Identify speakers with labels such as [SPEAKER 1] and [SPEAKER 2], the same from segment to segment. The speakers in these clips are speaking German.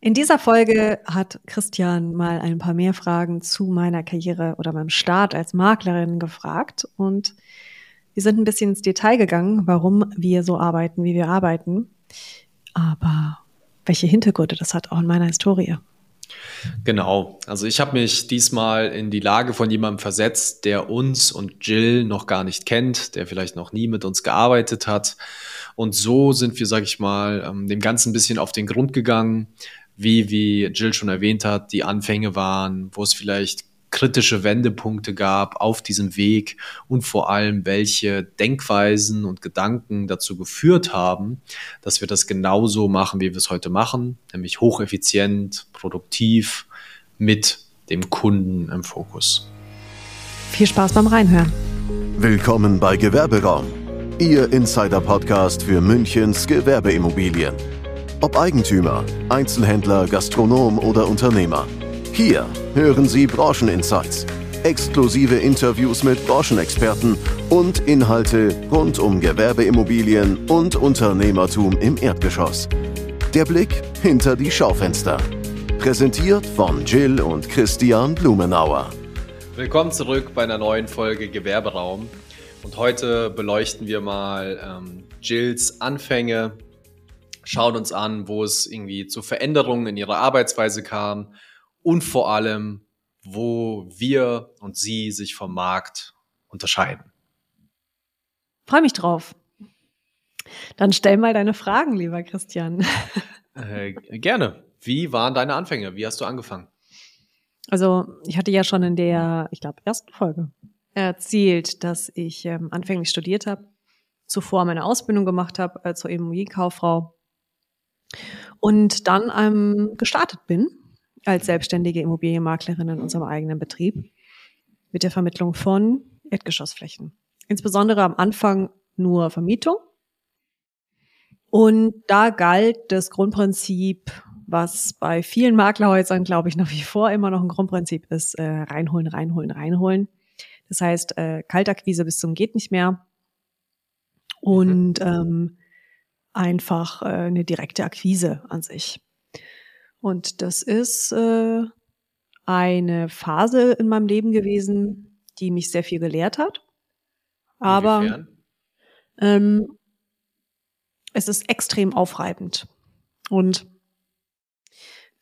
[SPEAKER 1] In dieser Folge hat Christian mal ein paar mehr Fragen zu meiner Karriere oder meinem Start als Maklerin gefragt und wir sind ein bisschen ins Detail gegangen, warum wir so arbeiten, wie wir arbeiten, aber welche Hintergründe das hat auch in meiner Historie.
[SPEAKER 2] Genau. Also ich habe mich diesmal in die Lage von jemandem versetzt, der uns und Jill noch gar nicht kennt, der vielleicht noch nie mit uns gearbeitet hat. Und so sind wir, sag ich mal, ähm, dem Ganzen ein bisschen auf den Grund gegangen, wie, wie Jill schon erwähnt hat, die Anfänge waren, wo es vielleicht kritische Wendepunkte gab auf diesem Weg und vor allem welche Denkweisen und Gedanken dazu geführt haben, dass wir das genauso machen, wie wir es heute machen, nämlich hocheffizient, produktiv mit dem Kunden im Fokus.
[SPEAKER 1] Viel Spaß beim Reinhören.
[SPEAKER 3] Willkommen bei Gewerberaum, Ihr Insider-Podcast für Münchens Gewerbeimmobilien. Ob Eigentümer, Einzelhändler, Gastronom oder Unternehmer. Hier hören Sie Brancheninsights, exklusive Interviews mit Branchenexperten und Inhalte rund um Gewerbeimmobilien und Unternehmertum im Erdgeschoss. Der Blick hinter die Schaufenster. Präsentiert von Jill und Christian Blumenauer.
[SPEAKER 2] Willkommen zurück bei einer neuen Folge Gewerberaum. Und heute beleuchten wir mal ähm, Jills Anfänge schauen uns an, wo es irgendwie zu Veränderungen in ihrer Arbeitsweise kam und vor allem, wo wir und sie sich vom Markt unterscheiden.
[SPEAKER 1] Freue mich drauf. Dann stell mal deine Fragen, lieber Christian.
[SPEAKER 2] Äh, gerne. Wie waren deine Anfänge? Wie hast du angefangen?
[SPEAKER 1] Also, ich hatte ja schon in der, ich glaube, ersten Folge erzählt, dass ich ähm, anfänglich studiert habe, zuvor meine Ausbildung gemacht habe äh, zur Immobilienkauffrau und dann ähm, gestartet bin als selbstständige Immobilienmaklerin in unserem eigenen Betrieb mit der Vermittlung von Erdgeschossflächen. Insbesondere am Anfang nur Vermietung. Und da galt das Grundprinzip, was bei vielen Maklerhäusern, glaube ich, nach wie vor immer noch ein Grundprinzip ist, äh, reinholen, reinholen, reinholen. Das heißt, äh, Kaltakquise bis zum geht nicht mehr. Und mhm. ähm, einfach äh, eine direkte Akquise an sich. Und das ist äh, eine Phase in meinem Leben gewesen, die mich sehr viel gelehrt hat. Aber ähm, es ist extrem aufreibend. Und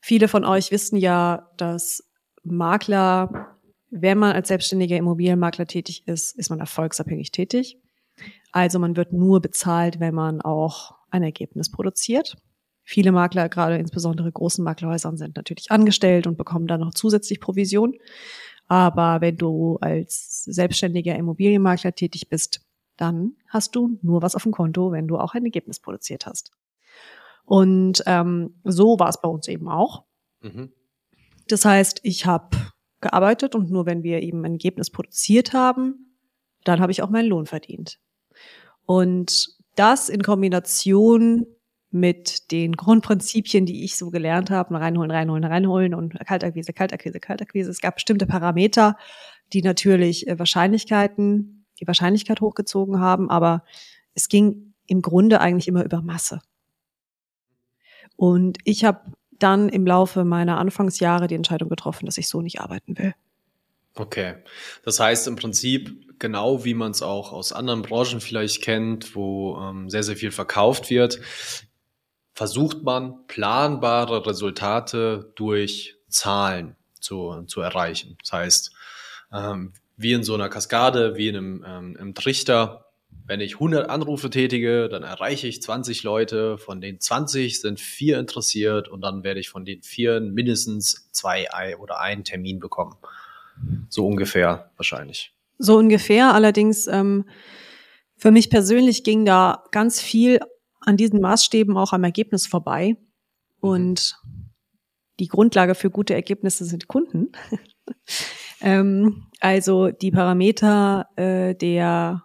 [SPEAKER 1] viele von euch wissen ja, dass Makler, wenn man als selbstständiger Immobilienmakler tätig ist, ist man erfolgsabhängig tätig. Also man wird nur bezahlt, wenn man auch ein Ergebnis produziert. Viele Makler, gerade insbesondere großen Maklerhäusern, sind natürlich angestellt und bekommen dann noch zusätzlich Provision. Aber wenn du als selbstständiger Immobilienmakler tätig bist, dann hast du nur was auf dem Konto, wenn du auch ein Ergebnis produziert hast. Und ähm, so war es bei uns eben auch. Mhm. Das heißt, ich habe gearbeitet und nur wenn wir eben ein Ergebnis produziert haben, dann habe ich auch meinen Lohn verdient. Und das in Kombination mit den Grundprinzipien, die ich so gelernt habe, reinholen, reinholen, reinholen und Kaltakquise, Kaltakquise, Kaltakquise. Es gab bestimmte Parameter, die natürlich äh, Wahrscheinlichkeiten, die Wahrscheinlichkeit hochgezogen haben, aber es ging im Grunde eigentlich immer über Masse. Und ich habe dann im Laufe meiner Anfangsjahre die Entscheidung getroffen, dass ich so nicht arbeiten will.
[SPEAKER 2] Okay. Das heißt im Prinzip, genau wie man es auch aus anderen Branchen vielleicht kennt, wo ähm, sehr, sehr viel verkauft wird, versucht man planbare Resultate durch Zahlen zu, zu erreichen. Das heißt, ähm, wie in so einer Kaskade, wie in einem, ähm, im Trichter, wenn ich 100 Anrufe tätige, dann erreiche ich 20 Leute, von den 20 sind vier interessiert und dann werde ich von den vier mindestens zwei oder einen Termin bekommen. So ungefähr wahrscheinlich.
[SPEAKER 1] So ungefähr. Allerdings ähm, für mich persönlich ging da ganz viel an diesen Maßstäben auch am Ergebnis vorbei. Mhm. Und die Grundlage für gute Ergebnisse sind Kunden. ähm, also die Parameter äh, der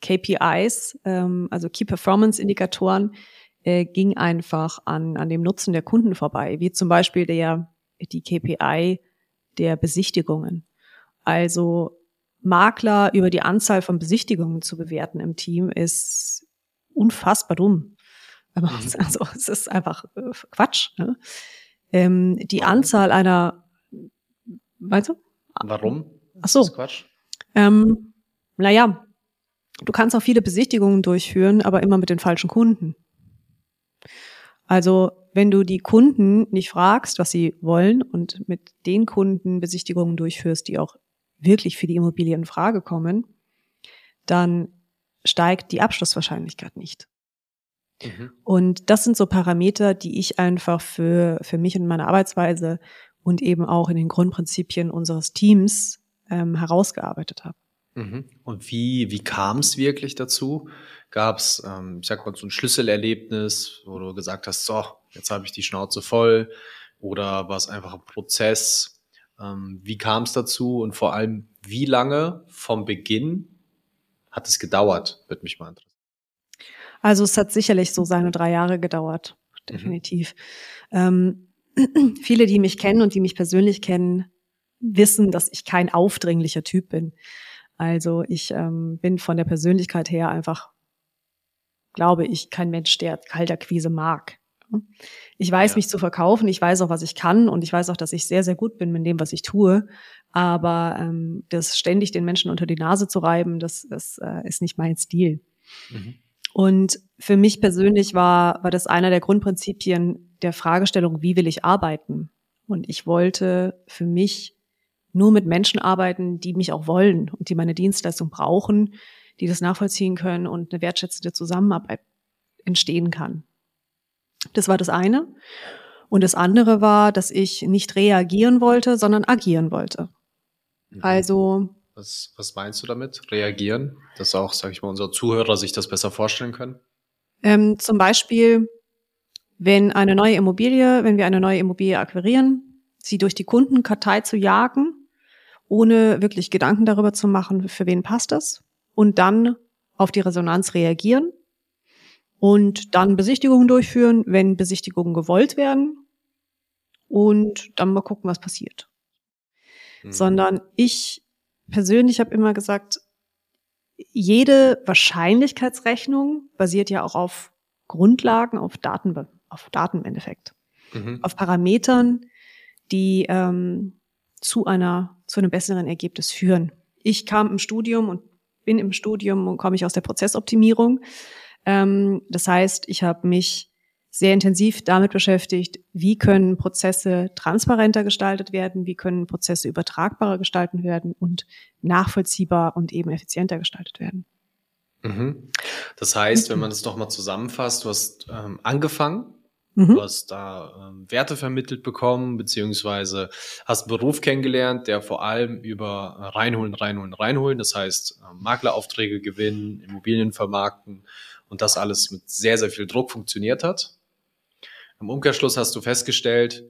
[SPEAKER 1] KPIs, ähm, also Key Performance Indikatoren, äh, ging einfach an, an dem Nutzen der Kunden vorbei, wie zum Beispiel der, die KPI der Besichtigungen. Also Makler über die Anzahl von Besichtigungen zu bewerten im Team ist unfassbar dumm. Mhm. Also es ist einfach äh, Quatsch. Ne? Ähm, die Anzahl einer, weißt du?
[SPEAKER 2] Warum?
[SPEAKER 1] Ach so. Quatsch. Ähm, naja, du kannst auch viele Besichtigungen durchführen, aber immer mit den falschen Kunden. Also wenn du die Kunden nicht fragst, was sie wollen und mit den Kunden Besichtigungen durchführst, die auch wirklich für die Immobilie in Frage kommen, dann steigt die Abschlusswahrscheinlichkeit nicht. Mhm. Und das sind so Parameter, die ich einfach für, für mich und meine Arbeitsweise und eben auch in den Grundprinzipien unseres Teams ähm, herausgearbeitet habe.
[SPEAKER 2] Mhm. Und wie, wie kam es wirklich dazu? Gab es, ähm, ich sag mal, so ein Schlüsselerlebnis, wo du gesagt hast, so, jetzt habe ich die Schnauze voll? Oder war es einfach ein Prozess? Ähm, wie kam es dazu? Und vor allem, wie lange vom Beginn hat es gedauert? Würde mich mal interessieren.
[SPEAKER 1] Also es hat sicherlich so seine drei Jahre gedauert, mhm. definitiv. Mhm. Ähm, viele, die mich kennen und die mich persönlich kennen, wissen, dass ich kein aufdringlicher Typ bin. Also ich ähm, bin von der Persönlichkeit her einfach, glaube ich, kein Mensch, der Kalterquise mag. Ich weiß, ja. mich zu verkaufen, ich weiß auch, was ich kann und ich weiß auch, dass ich sehr, sehr gut bin mit dem, was ich tue. Aber ähm, das ständig den Menschen unter die Nase zu reiben, das, das äh, ist nicht mein Stil. Mhm. Und für mich persönlich war, war das einer der Grundprinzipien der Fragestellung, wie will ich arbeiten? Und ich wollte für mich nur mit Menschen arbeiten, die mich auch wollen und die meine Dienstleistung brauchen, die das nachvollziehen können und eine wertschätzende Zusammenarbeit entstehen kann. Das war das eine. Und das andere war, dass ich nicht reagieren wollte, sondern agieren wollte. Mhm. Also.
[SPEAKER 2] Was, was meinst du damit? Reagieren? Dass auch, sag ich mal, unsere Zuhörer sich das besser vorstellen können?
[SPEAKER 1] Ähm, zum Beispiel, wenn eine neue Immobilie, wenn wir eine neue Immobilie akquirieren, sie durch die Kundenkartei zu jagen, ohne wirklich Gedanken darüber zu machen, für wen passt das, und dann auf die Resonanz reagieren und dann Besichtigungen durchführen, wenn Besichtigungen gewollt werden und dann mal gucken, was passiert. Mhm. Sondern ich persönlich habe immer gesagt, jede Wahrscheinlichkeitsrechnung basiert ja auch auf Grundlagen, auf Daten, auf Daten im Endeffekt, mhm. auf Parametern, die ähm, zu einer zu einem besseren Ergebnis führen. Ich kam im Studium und bin im Studium und komme ich aus der Prozessoptimierung. Ähm, das heißt, ich habe mich sehr intensiv damit beschäftigt, wie können Prozesse transparenter gestaltet werden, wie können Prozesse übertragbarer gestaltet werden und nachvollziehbar und eben effizienter gestaltet werden.
[SPEAKER 2] Mhm. Das heißt, wenn man das nochmal zusammenfasst, du hast ähm, angefangen, mhm. du hast da ähm, Werte vermittelt bekommen, beziehungsweise hast einen Beruf kennengelernt, der vor allem über reinholen, reinholen, reinholen, das heißt äh, Makleraufträge gewinnen, Immobilien vermarkten, und das alles mit sehr, sehr viel Druck funktioniert hat. Im Umkehrschluss hast du festgestellt,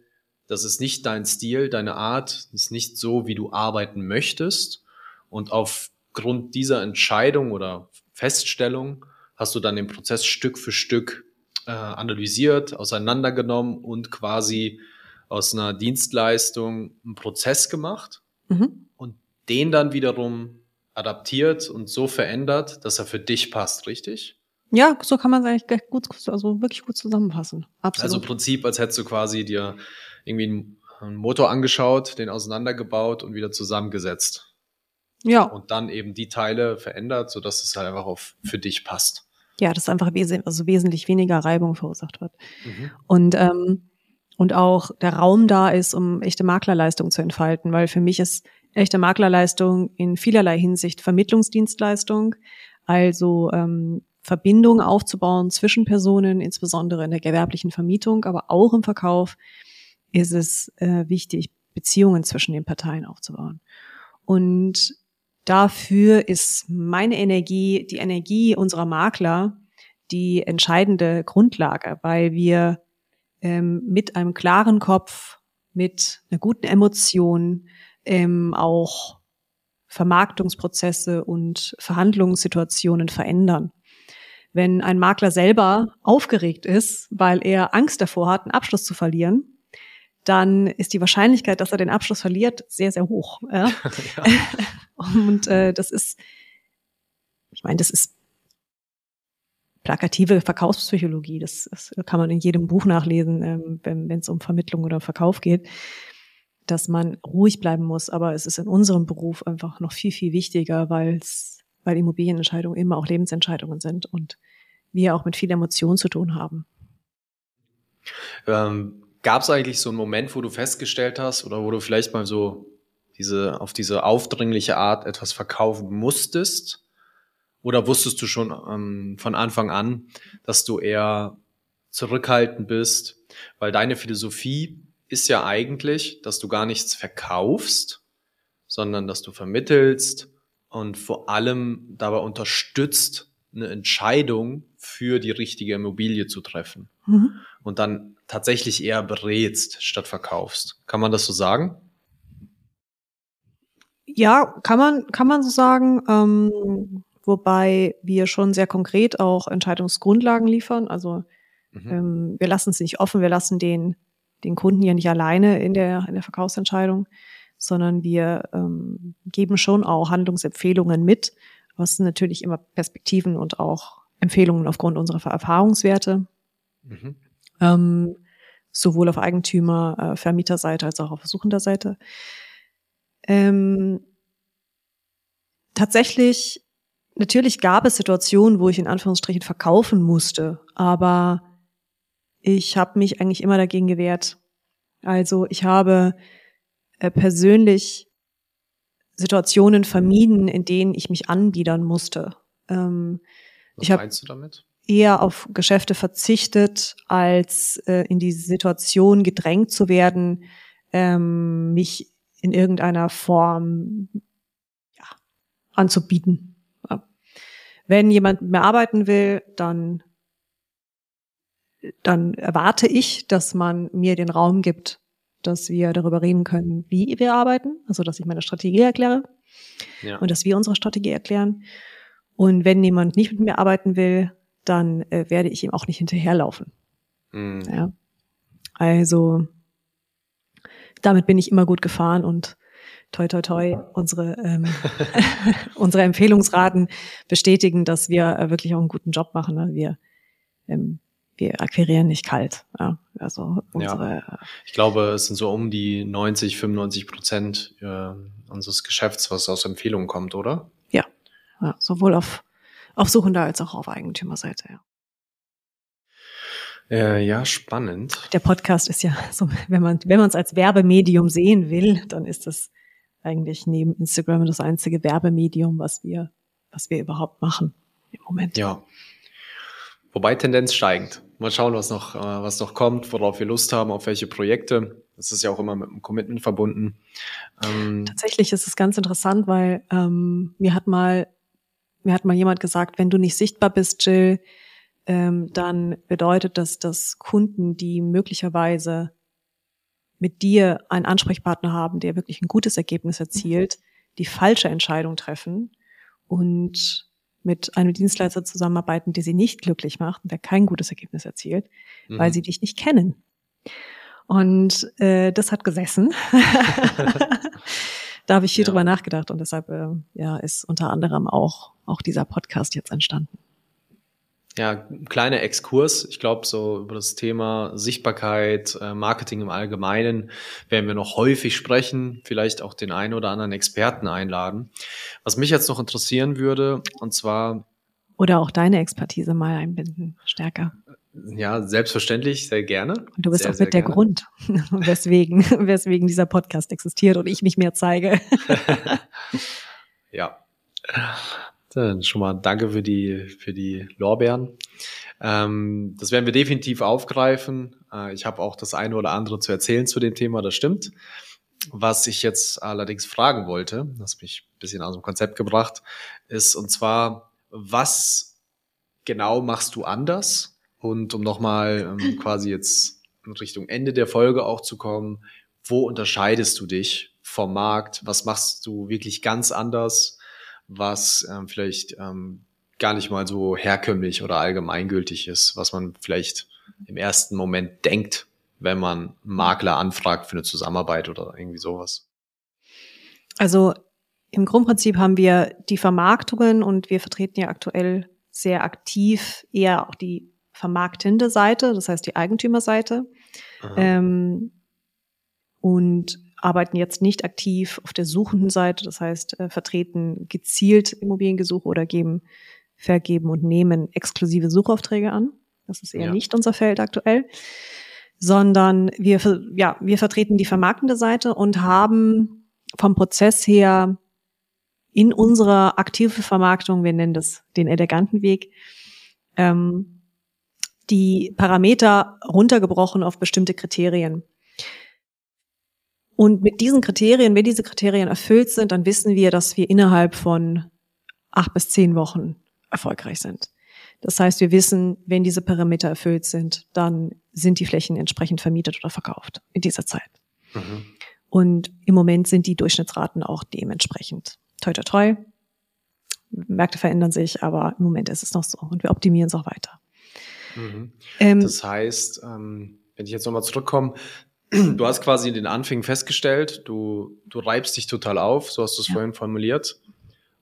[SPEAKER 2] das ist nicht dein Stil, deine Art, ist nicht so, wie du arbeiten möchtest. Und aufgrund dieser Entscheidung oder Feststellung hast du dann den Prozess Stück für Stück äh, analysiert, auseinandergenommen und quasi aus einer Dienstleistung einen Prozess gemacht mhm. und den dann wiederum adaptiert und so verändert, dass er für dich passt, richtig?
[SPEAKER 1] Ja, so kann man es eigentlich gut, also wirklich gut zusammenfassen.
[SPEAKER 2] Absolut. Also im Prinzip, als hättest du quasi dir irgendwie einen Motor angeschaut, den auseinandergebaut und wieder zusammengesetzt. Ja. Und dann eben die Teile verändert, sodass es halt einfach auf, für dich passt.
[SPEAKER 1] Ja, das einfach wes also wesentlich weniger Reibung verursacht wird. Mhm. Und, ähm, und auch der Raum da ist, um echte Maklerleistung zu entfalten, weil für mich ist echte Maklerleistung in vielerlei Hinsicht Vermittlungsdienstleistung. Also ähm, Verbindung aufzubauen zwischen Personen, insbesondere in der gewerblichen Vermietung, aber auch im Verkauf ist es äh, wichtig, Beziehungen zwischen den Parteien aufzubauen. Und dafür ist meine Energie, die Energie unserer Makler, die entscheidende Grundlage, weil wir ähm, mit einem klaren Kopf, mit einer guten Emotion ähm, auch Vermarktungsprozesse und Verhandlungssituationen verändern. Wenn ein Makler selber aufgeregt ist, weil er Angst davor hat, einen Abschluss zu verlieren, dann ist die Wahrscheinlichkeit, dass er den Abschluss verliert, sehr, sehr hoch. Ja? ja. Und äh, das ist, ich meine, das ist plakative Verkaufspsychologie. Das, das kann man in jedem Buch nachlesen, ähm, wenn es um Vermittlung oder Verkauf geht, dass man ruhig bleiben muss. Aber es ist in unserem Beruf einfach noch viel, viel wichtiger, weil es, weil Immobilienentscheidungen immer auch Lebensentscheidungen sind und wir auch mit viel Emotion zu tun haben.
[SPEAKER 2] Ähm, Gab es eigentlich so einen Moment, wo du festgestellt hast oder wo du vielleicht mal so diese, auf diese aufdringliche Art etwas verkaufen musstest? Oder wusstest du schon ähm, von Anfang an, dass du eher zurückhaltend bist? Weil deine Philosophie ist ja eigentlich, dass du gar nichts verkaufst, sondern dass du vermittelst und vor allem dabei unterstützt, eine Entscheidung für die richtige Immobilie zu treffen. Mhm. Und dann tatsächlich eher berätst statt verkaufst. Kann man das so sagen?
[SPEAKER 1] Ja, kann man, kann man so sagen. Ähm, wobei wir schon sehr konkret auch Entscheidungsgrundlagen liefern. Also mhm. ähm, wir lassen es nicht offen, wir lassen den, den Kunden ja nicht alleine in der, in der Verkaufsentscheidung, sondern wir ähm, geben schon auch Handlungsempfehlungen mit, was natürlich immer Perspektiven und auch Empfehlungen aufgrund unserer Erfahrungswerte. Mhm. Ähm, sowohl auf Eigentümer, äh, Vermieterseite als auch auf Suchenderseite. Ähm, tatsächlich natürlich gab es Situationen, wo ich in Anführungsstrichen verkaufen musste, aber ich habe mich eigentlich immer dagegen gewehrt. Also ich habe äh, persönlich Situationen vermieden, in denen ich mich anbiedern musste. Ähm,
[SPEAKER 2] Was ich meinst du damit?
[SPEAKER 1] eher auf Geschäfte verzichtet, als äh, in die Situation gedrängt zu werden, ähm, mich in irgendeiner Form ja, anzubieten. Wenn jemand mit mir arbeiten will, dann, dann erwarte ich, dass man mir den Raum gibt, dass wir darüber reden können, wie wir arbeiten, also dass ich meine Strategie erkläre ja. und dass wir unsere Strategie erklären. Und wenn jemand nicht mit mir arbeiten will, dann äh, werde ich ihm auch nicht hinterherlaufen. Mhm. Ja. Also damit bin ich immer gut gefahren und toi toi toi unsere ähm, unsere Empfehlungsraten bestätigen, dass wir äh, wirklich auch einen guten Job machen. Ne? Wir ähm, wir akquirieren nicht kalt. Ja, also unsere,
[SPEAKER 2] ja. Ich glaube, es sind so um die 90, 95 Prozent äh, unseres Geschäfts, was aus Empfehlungen kommt, oder?
[SPEAKER 1] Ja, ja sowohl auf, auf Suchender als auch auf Eigentümerseite, ja.
[SPEAKER 2] Äh, ja, spannend.
[SPEAKER 1] Der Podcast ist ja so, wenn man wenn man es als Werbemedium sehen will, dann ist das eigentlich neben Instagram das einzige Werbemedium, was wir, was wir überhaupt machen im Moment.
[SPEAKER 2] Ja. Wobei Tendenz steigend. Mal schauen, was noch, äh, was noch kommt, worauf wir Lust haben, auf welche Projekte. Das ist ja auch immer mit einem Commitment verbunden.
[SPEAKER 1] Ähm Tatsächlich ist es ganz interessant, weil ähm, mir hat mal mir hat mal jemand gesagt, wenn du nicht sichtbar bist, Jill, ähm, dann bedeutet das, dass Kunden, die möglicherweise mit dir einen Ansprechpartner haben, der wirklich ein gutes Ergebnis erzielt, die falsche Entscheidung treffen und mit einem Dienstleister zusammenarbeiten, der sie nicht glücklich macht und der kein gutes Ergebnis erzielt, mhm. weil sie dich nicht kennen. Und äh, das hat gesessen. da habe ich viel ja. drüber nachgedacht und deshalb äh, ja, ist unter anderem auch, auch dieser Podcast jetzt entstanden.
[SPEAKER 2] Ja, kleiner Exkurs. Ich glaube, so über das Thema Sichtbarkeit, äh, Marketing im Allgemeinen werden wir noch häufig sprechen, vielleicht auch den einen oder anderen Experten einladen. Was mich jetzt noch interessieren würde, und zwar.
[SPEAKER 1] Oder auch deine Expertise mal einbinden, stärker.
[SPEAKER 2] Ja, selbstverständlich, sehr gerne.
[SPEAKER 1] Und du bist
[SPEAKER 2] sehr,
[SPEAKER 1] auch mit der gerne. Grund, weswegen, weswegen dieser Podcast existiert und ich mich mehr zeige.
[SPEAKER 2] ja. Dann schon mal danke für die, für die Lorbeeren. Ähm, das werden wir definitiv aufgreifen. Äh, ich habe auch das eine oder andere zu erzählen zu dem Thema, das stimmt. Was ich jetzt allerdings fragen wollte, das mich ein bisschen aus dem Konzept gebracht, ist, und zwar, was genau machst du anders? Und um nochmal ähm, quasi jetzt in Richtung Ende der Folge auch zu kommen, wo unterscheidest du dich vom Markt? Was machst du wirklich ganz anders? Was ähm, vielleicht ähm, gar nicht mal so herkömmlich oder allgemeingültig ist, was man vielleicht im ersten Moment denkt, wenn man Makler anfragt für eine Zusammenarbeit oder irgendwie sowas.
[SPEAKER 1] Also im Grundprinzip haben wir die Vermarktungen und wir vertreten ja aktuell sehr aktiv eher auch die vermarktende Seite, das heißt die Eigentümerseite. Ähm, und arbeiten jetzt nicht aktiv auf der suchenden Seite, das heißt äh, vertreten gezielt Immobiliengesuche oder geben, vergeben und nehmen exklusive Suchaufträge an. Das ist eher ja. nicht unser Feld aktuell, sondern wir, ja, wir vertreten die vermarktende Seite und haben vom Prozess her in unserer aktiven Vermarktung, wir nennen das den eleganten Weg, ähm, die Parameter runtergebrochen auf bestimmte Kriterien. Und mit diesen Kriterien, wenn diese Kriterien erfüllt sind, dann wissen wir, dass wir innerhalb von acht bis zehn Wochen erfolgreich sind. Das heißt, wir wissen, wenn diese Parameter erfüllt sind, dann sind die Flächen entsprechend vermietet oder verkauft in dieser Zeit. Mhm. Und im Moment sind die Durchschnittsraten auch dementsprechend toi, toi, toi. Märkte verändern sich, aber im Moment ist es noch so und wir optimieren es auch weiter.
[SPEAKER 2] Mhm. Ähm, das heißt, ähm, wenn ich jetzt nochmal zurückkomme, du hast quasi in den Anfängen festgestellt, du, du reibst dich total auf, so hast du es ja. vorhin formuliert.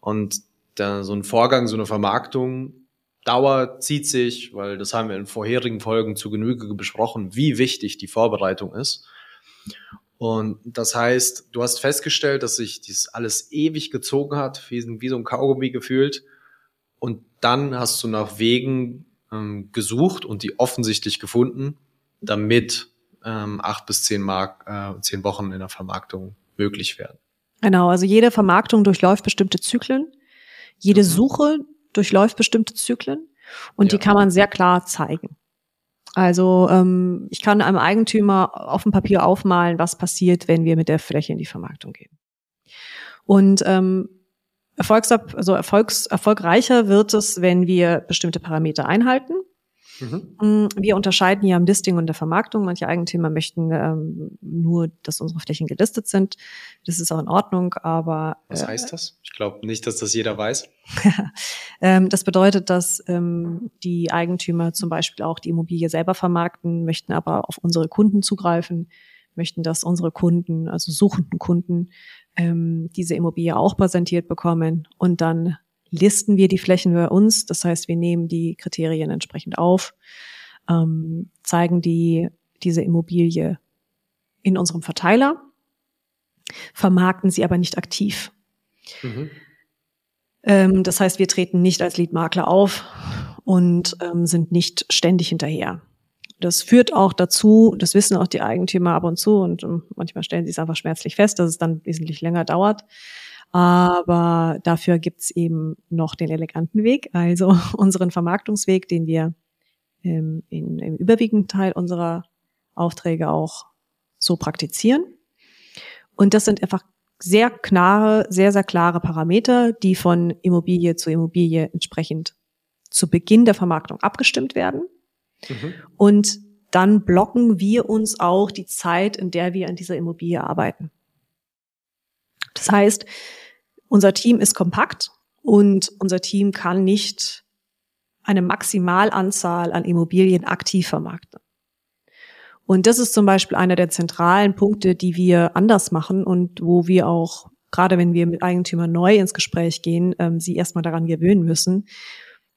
[SPEAKER 2] Und da, so ein Vorgang, so eine Vermarktung dauert, zieht sich, weil das haben wir in vorherigen Folgen zu Genüge besprochen, wie wichtig die Vorbereitung ist. Und das heißt, du hast festgestellt, dass sich dies alles ewig gezogen hat, wie, wie so ein Kaugummi gefühlt. Und dann hast du nach Wegen ähm, gesucht und die offensichtlich gefunden, damit ähm, acht bis zehn, Mark, äh, zehn Wochen in der Vermarktung möglich werden.
[SPEAKER 1] Genau, also jede Vermarktung durchläuft bestimmte Zyklen. Jede mhm. Suche durchläuft bestimmte Zyklen und ja. die kann man sehr klar zeigen. Also ähm, ich kann einem Eigentümer auf dem Papier aufmalen, was passiert, wenn wir mit der Fläche in die Vermarktung gehen. Und ähm, Erfolgsab also Erfolgs erfolgreicher wird es, wenn wir bestimmte Parameter einhalten. Mhm. Mm, wir unterscheiden ja im Listing und der Vermarktung. Manche Eigentümer möchten ähm, nur, dass unsere Flächen gelistet sind. Das ist auch in Ordnung, aber.
[SPEAKER 2] Was äh, heißt das? Ich glaube nicht, dass das jeder weiß.
[SPEAKER 1] ähm, das bedeutet, dass ähm, die Eigentümer zum Beispiel auch die Immobilie selber vermarkten, möchten aber auf unsere Kunden zugreifen, möchten, dass unsere Kunden, also suchenden Kunden, ähm, diese Immobilie auch präsentiert bekommen und dann listen wir die Flächen bei uns. Das heißt, wir nehmen die Kriterien entsprechend auf, ähm, zeigen die, diese Immobilie in unserem Verteiler, vermarkten sie aber nicht aktiv. Mhm. Ähm, das heißt, wir treten nicht als Leadmakler auf und ähm, sind nicht ständig hinterher. Das führt auch dazu, das wissen auch die Eigentümer ab und zu und ähm, manchmal stellen sie es einfach schmerzlich fest, dass es dann wesentlich länger dauert, aber dafür gibt's eben noch den eleganten Weg, also unseren Vermarktungsweg, den wir ähm, in, im überwiegenden Teil unserer Aufträge auch so praktizieren. Und das sind einfach sehr klare, sehr, sehr klare Parameter, die von Immobilie zu Immobilie entsprechend zu Beginn der Vermarktung abgestimmt werden. Mhm. Und dann blocken wir uns auch die Zeit, in der wir an dieser Immobilie arbeiten. Das heißt, unser Team ist kompakt und unser Team kann nicht eine Maximalanzahl an Immobilien aktiv vermarkten. Und das ist zum Beispiel einer der zentralen Punkte, die wir anders machen und wo wir auch, gerade wenn wir mit Eigentümern neu ins Gespräch gehen, ähm, sie erstmal daran gewöhnen müssen,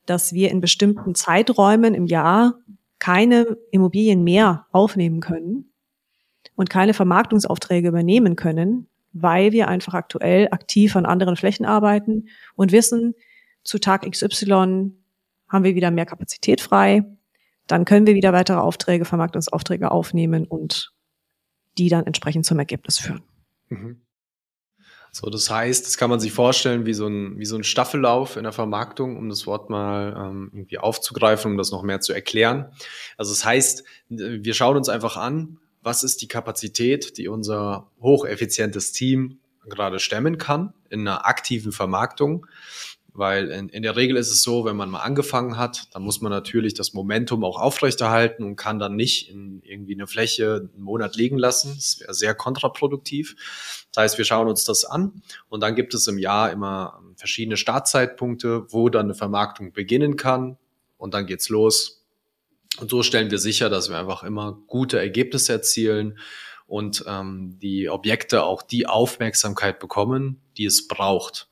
[SPEAKER 1] dass wir in bestimmten Zeiträumen im Jahr keine Immobilien mehr aufnehmen können und keine Vermarktungsaufträge übernehmen können, weil wir einfach aktuell aktiv an anderen Flächen arbeiten und wissen, zu Tag XY haben wir wieder mehr Kapazität frei. Dann können wir wieder weitere Aufträge, Vermarktungsaufträge aufnehmen und die dann entsprechend zum Ergebnis führen. Mhm.
[SPEAKER 2] So, das heißt, das kann man sich vorstellen wie so ein, wie so ein Staffellauf in der Vermarktung, um das Wort mal ähm, irgendwie aufzugreifen, um das noch mehr zu erklären. Also das heißt, wir schauen uns einfach an, was ist die Kapazität, die unser hocheffizientes Team gerade stemmen kann in einer aktiven Vermarktung. Weil in, in der Regel ist es so, wenn man mal angefangen hat, dann muss man natürlich das Momentum auch aufrechterhalten und kann dann nicht in irgendwie eine Fläche einen Monat liegen lassen. Das wäre sehr kontraproduktiv. Das heißt, wir schauen uns das an und dann gibt es im Jahr immer verschiedene Startzeitpunkte, wo dann eine Vermarktung beginnen kann und dann geht's los und so stellen wir sicher, dass wir einfach immer gute Ergebnisse erzielen und ähm, die Objekte auch die Aufmerksamkeit bekommen, die es braucht.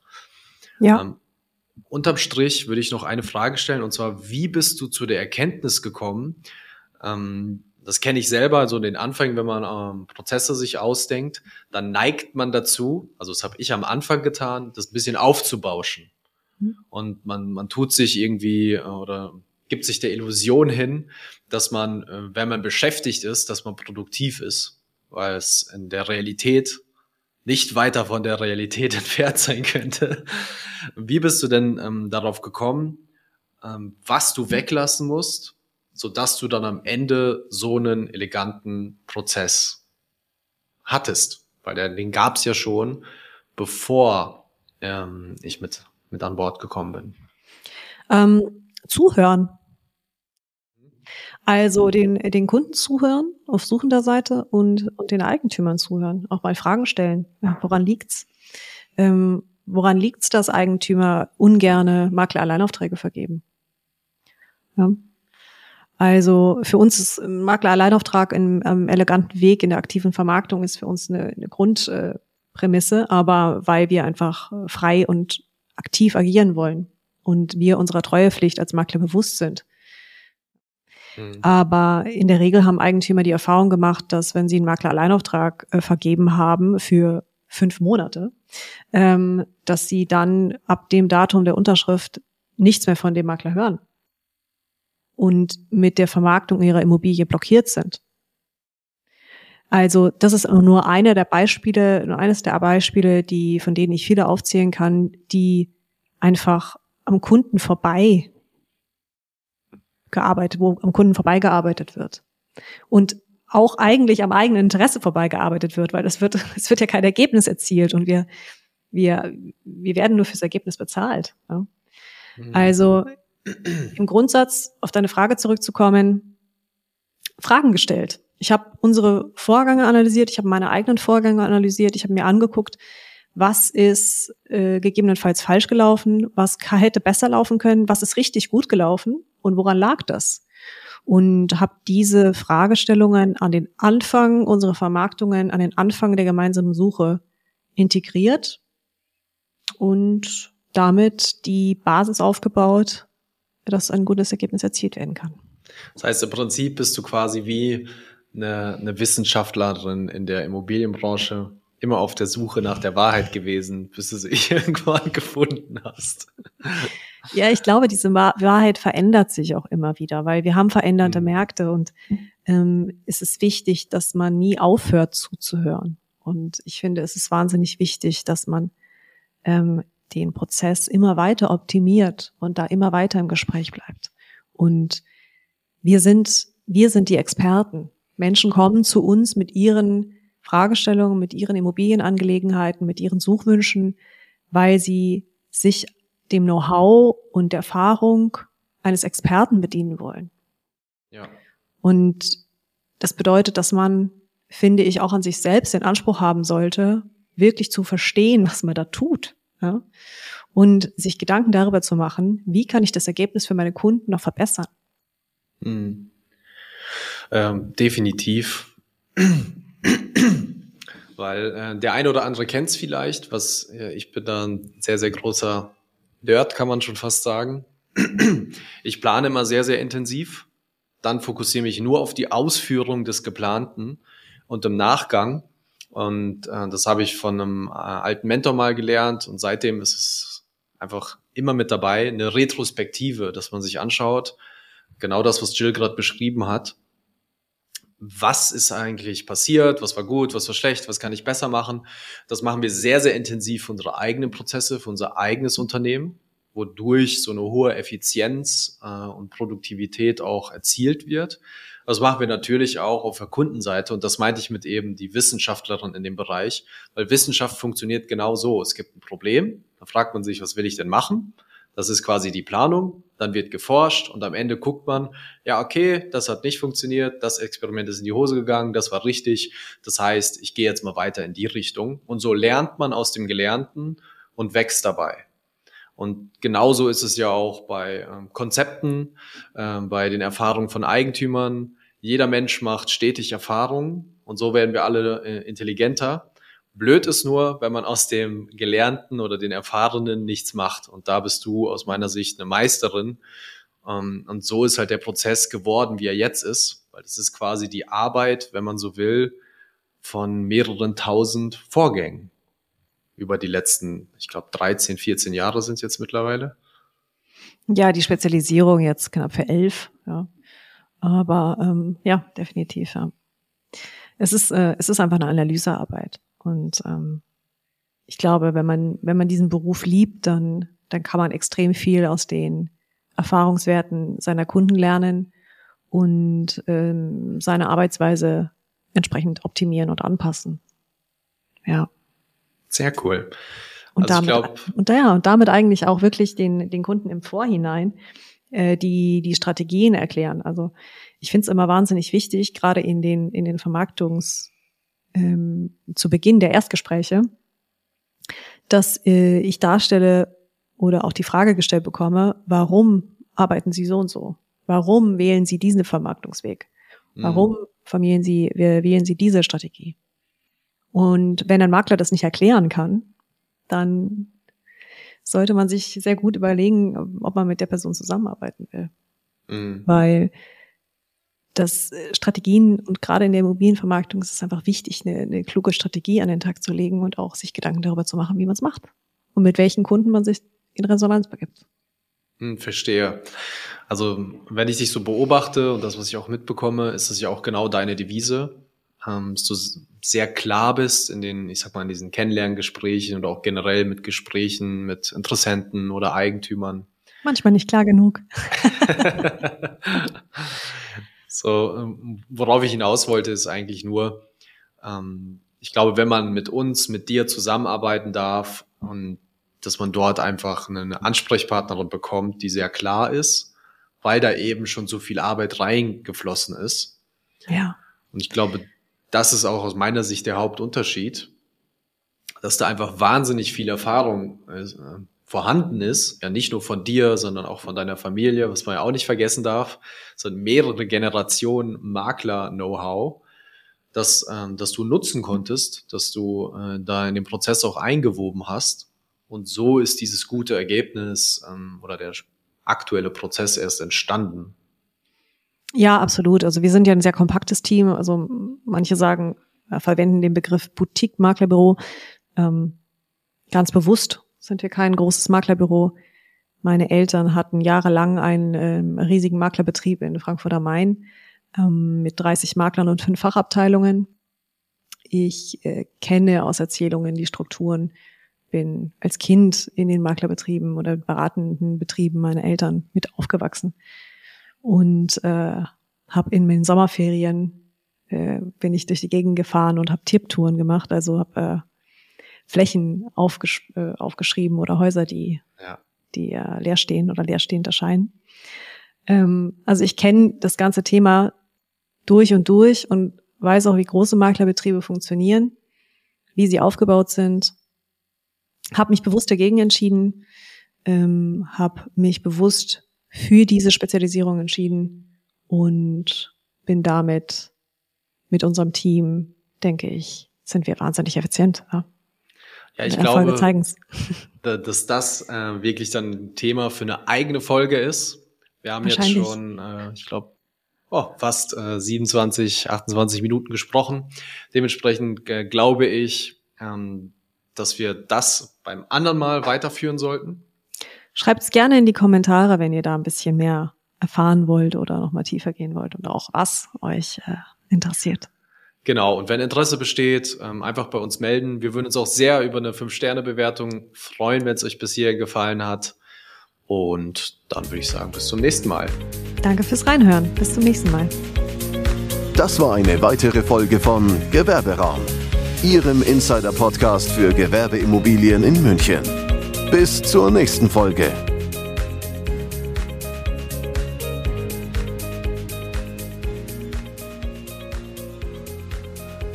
[SPEAKER 2] Ja. Ähm, unterm Strich würde ich noch eine Frage stellen, und zwar, wie bist du zu der Erkenntnis gekommen? Ähm, das kenne ich selber, so den Anfang, wenn man ähm, Prozesse sich ausdenkt, dann neigt man dazu, also das habe ich am Anfang getan, das ein bisschen aufzubauschen. Mhm. Und man, man tut sich irgendwie äh, oder gibt sich der Illusion hin, dass man, äh, wenn man beschäftigt ist, dass man produktiv ist, weil es in der Realität nicht weiter von der Realität entfernt sein könnte. Wie bist du denn ähm, darauf gekommen, ähm, was du weglassen musst, so dass du dann am Ende so einen eleganten Prozess hattest? Weil der, den gab es ja schon, bevor ähm, ich mit, mit an Bord gekommen bin.
[SPEAKER 1] Ähm, zuhören. Also den, den Kunden zuhören auf suchender Seite und, und den Eigentümern zuhören, auch mal Fragen stellen. Ja, woran liegt's? Ähm, woran liegt's, dass Eigentümer ungerne Makler-Alleinaufträge vergeben? Ja. Also für uns ist Makler-Alleinauftrag im ähm, eleganten Weg in der aktiven Vermarktung ist für uns eine, eine Grundprämisse, aber weil wir einfach frei und aktiv agieren wollen und wir unserer Treuepflicht als Makler bewusst sind Mhm. Aber in der Regel haben Eigentümer die Erfahrung gemacht, dass wenn sie einen Makler-Alleinauftrag äh, vergeben haben für fünf Monate, ähm, dass sie dann ab dem Datum der Unterschrift nichts mehr von dem Makler hören und mit der Vermarktung ihrer Immobilie blockiert sind. Also das ist nur eine der Beispiele, nur eines der Beispiele, die von denen ich viele aufzählen kann, die einfach am Kunden vorbei gearbeitet, wo am Kunden vorbeigearbeitet wird. Und auch eigentlich am eigenen Interesse vorbeigearbeitet wird, weil es wird, es wird ja kein Ergebnis erzielt und wir, wir, wir werden nur fürs Ergebnis bezahlt. Ja. Mhm. Also im Grundsatz, auf deine Frage zurückzukommen, Fragen gestellt. Ich habe unsere Vorgänge analysiert, ich habe meine eigenen Vorgänge analysiert, ich habe mir angeguckt, was ist äh, gegebenenfalls falsch gelaufen, was hätte besser laufen können, was ist richtig gut gelaufen und woran lag das? Und habe diese Fragestellungen an den Anfang unserer Vermarktungen, an den Anfang der gemeinsamen Suche integriert und damit die Basis aufgebaut, dass ein gutes Ergebnis erzielt werden kann.
[SPEAKER 2] Das heißt, im Prinzip bist du quasi wie eine, eine Wissenschaftlerin in der Immobilienbranche, immer auf der Suche nach der Wahrheit gewesen, bis du sie irgendwann gefunden hast.
[SPEAKER 1] Ja, ich glaube, diese Wahrheit verändert sich auch immer wieder, weil wir haben veränderte mhm. Märkte und ähm, es ist wichtig, dass man nie aufhört zuzuhören. Und ich finde, es ist wahnsinnig wichtig, dass man ähm, den Prozess immer weiter optimiert und da immer weiter im Gespräch bleibt. Und wir sind, wir sind die Experten. Menschen kommen zu uns mit ihren Fragestellungen, mit ihren Immobilienangelegenheiten, mit ihren Suchwünschen, weil sie sich dem Know-how und der Erfahrung eines Experten bedienen wollen. Ja. Und das bedeutet, dass man, finde ich, auch an sich selbst den Anspruch haben sollte, wirklich zu verstehen, was man da tut. Ja? Und sich Gedanken darüber zu machen, wie kann ich das Ergebnis für meine Kunden noch verbessern.
[SPEAKER 2] Hm. Ähm, definitiv. Weil äh, der eine oder andere kennt es vielleicht, was äh, ich bin da ein sehr, sehr großer Nerd, kann man schon fast sagen. Ich plane immer sehr, sehr intensiv. Dann fokussiere mich nur auf die Ausführung des Geplanten und im Nachgang. Und äh, das habe ich von einem äh, alten Mentor mal gelernt und seitdem ist es einfach immer mit dabei, eine Retrospektive, dass man sich anschaut, genau das, was Jill gerade beschrieben hat was ist eigentlich passiert, was war gut, was war schlecht, was kann ich besser machen. Das machen wir sehr, sehr intensiv für unsere eigenen Prozesse, für unser eigenes Unternehmen, wodurch so eine hohe Effizienz äh, und Produktivität auch erzielt wird. Das machen wir natürlich auch auf der Kundenseite und das meinte ich mit eben die Wissenschaftlerin in dem Bereich, weil Wissenschaft funktioniert genau so. Es gibt ein Problem, da fragt man sich, was will ich denn machen? Das ist quasi die Planung. Dann wird geforscht und am Ende guckt man, ja, okay, das hat nicht funktioniert, das Experiment ist in die Hose gegangen, das war richtig. Das heißt, ich gehe jetzt mal weiter in die Richtung. Und so lernt man aus dem Gelernten und wächst dabei. Und genauso ist es ja auch bei ähm, Konzepten, äh, bei den Erfahrungen von Eigentümern. Jeder Mensch macht stetig Erfahrungen und so werden wir alle äh, intelligenter. Blöd ist nur, wenn man aus dem Gelernten oder den Erfahrenen nichts macht. Und da bist du aus meiner Sicht eine Meisterin. Ähm, und so ist halt der Prozess geworden, wie er jetzt ist. Weil das ist quasi die Arbeit, wenn man so will, von mehreren tausend Vorgängen über die letzten, ich glaube, 13, 14 Jahre sind es jetzt mittlerweile.
[SPEAKER 1] Ja, die Spezialisierung jetzt knapp für elf, ja. Aber ähm, ja, definitiv, ja. Es ist, äh, es ist einfach eine Analysearbeit. Und ähm, ich glaube, wenn man, wenn man diesen Beruf liebt, dann, dann kann man extrem viel aus den Erfahrungswerten seiner Kunden lernen und ähm, seine Arbeitsweise entsprechend optimieren und anpassen. Ja.
[SPEAKER 2] Sehr cool.
[SPEAKER 1] Und also damit, glaub, und ja, und damit eigentlich auch wirklich den, den Kunden im Vorhinein äh, die, die Strategien erklären. Also ich finde es immer wahnsinnig wichtig, gerade in den, in den Vermarktungs, ähm, zu Beginn der Erstgespräche, dass äh, ich darstelle oder auch die Frage gestellt bekomme, warum arbeiten Sie so und so? Warum wählen Sie diesen Vermarktungsweg? Warum mhm. vermieren Sie, wählen Sie diese Strategie? Und wenn ein Makler das nicht erklären kann, dann sollte man sich sehr gut überlegen, ob man mit der Person zusammenarbeiten will. Mhm. Weil das äh, Strategien und gerade in der Immobilienvermarktung ist es einfach wichtig, eine, eine kluge Strategie an den Tag zu legen und auch sich Gedanken darüber zu machen, wie man es macht und mit welchen Kunden man sich in Resonanz begibt.
[SPEAKER 2] Hm, verstehe. Also wenn ich dich so beobachte und das, was ich auch mitbekomme, ist es ja auch genau deine Devise, ähm, dass du sehr klar bist in den, ich sag mal, in diesen Kennenlerngesprächen oder auch generell mit Gesprächen mit Interessenten oder Eigentümern.
[SPEAKER 1] Manchmal nicht klar genug.
[SPEAKER 2] so, ähm, worauf ich hinaus wollte, ist eigentlich nur, ähm, ich glaube, wenn man mit uns, mit dir zusammenarbeiten darf und dass man dort einfach eine Ansprechpartnerin bekommt, die sehr klar ist, weil da eben schon so viel Arbeit reingeflossen ist.
[SPEAKER 1] Ja.
[SPEAKER 2] Und ich glaube, das ist auch aus meiner Sicht der Hauptunterschied, dass da einfach wahnsinnig viel Erfahrung äh, vorhanden ist, ja nicht nur von dir, sondern auch von deiner Familie, was man ja auch nicht vergessen darf, sondern mehrere Generationen Makler-Know-how, dass, ähm, dass du nutzen konntest, dass du äh, da in den Prozess auch eingewoben hast. Und so ist dieses gute Ergebnis ähm, oder der aktuelle Prozess erst entstanden.
[SPEAKER 1] Ja, absolut. Also wir sind ja ein sehr kompaktes Team. Also manche sagen, äh, verwenden den Begriff Boutique-Maklerbüro. Ähm, ganz bewusst sind wir kein großes Maklerbüro. Meine Eltern hatten jahrelang einen ähm, riesigen Maklerbetrieb in Frankfurt am Main ähm, mit 30 Maklern und fünf Fachabteilungen. Ich äh, kenne aus Erzählungen die Strukturen, bin als Kind in den Maklerbetrieben oder beratenden Betrieben meiner Eltern mit aufgewachsen und äh, habe in meinen Sommerferien äh, bin ich durch die Gegend gefahren und habe Tipptouren gemacht, also habe äh, Flächen aufgesch äh, aufgeschrieben oder Häuser, die ja. die äh, leer stehen oder leerstehend erscheinen. Ähm, also ich kenne das ganze Thema durch und durch und weiß auch, wie große Maklerbetriebe funktionieren, wie sie aufgebaut sind. Habe mich bewusst dagegen entschieden, ähm, habe mich bewusst für diese Spezialisierung entschieden und bin damit mit unserem Team, denke ich, sind wir wahnsinnig effizient. Ja,
[SPEAKER 2] ja ich glaube, zeigen's. dass das äh, wirklich dann ein Thema für eine eigene Folge ist. Wir haben jetzt schon, äh, ich glaube, oh, fast äh, 27, 28 Minuten gesprochen. Dementsprechend äh, glaube ich, ähm, dass wir das beim anderen Mal weiterführen sollten.
[SPEAKER 1] Schreibt es gerne in die Kommentare, wenn ihr da ein bisschen mehr erfahren wollt oder noch mal tiefer gehen wollt und auch was euch äh, interessiert.
[SPEAKER 2] Genau, und wenn Interesse besteht, ähm, einfach bei uns melden. Wir würden uns auch sehr über eine 5-Sterne-Bewertung freuen, wenn es euch bis hier gefallen hat. Und dann würde ich sagen, bis zum nächsten Mal.
[SPEAKER 1] Danke fürs Reinhören. Bis zum nächsten Mal.
[SPEAKER 3] Das war eine weitere Folge von Gewerberaum, Ihrem Insider-Podcast für Gewerbeimmobilien in München. Bis zur nächsten Folge.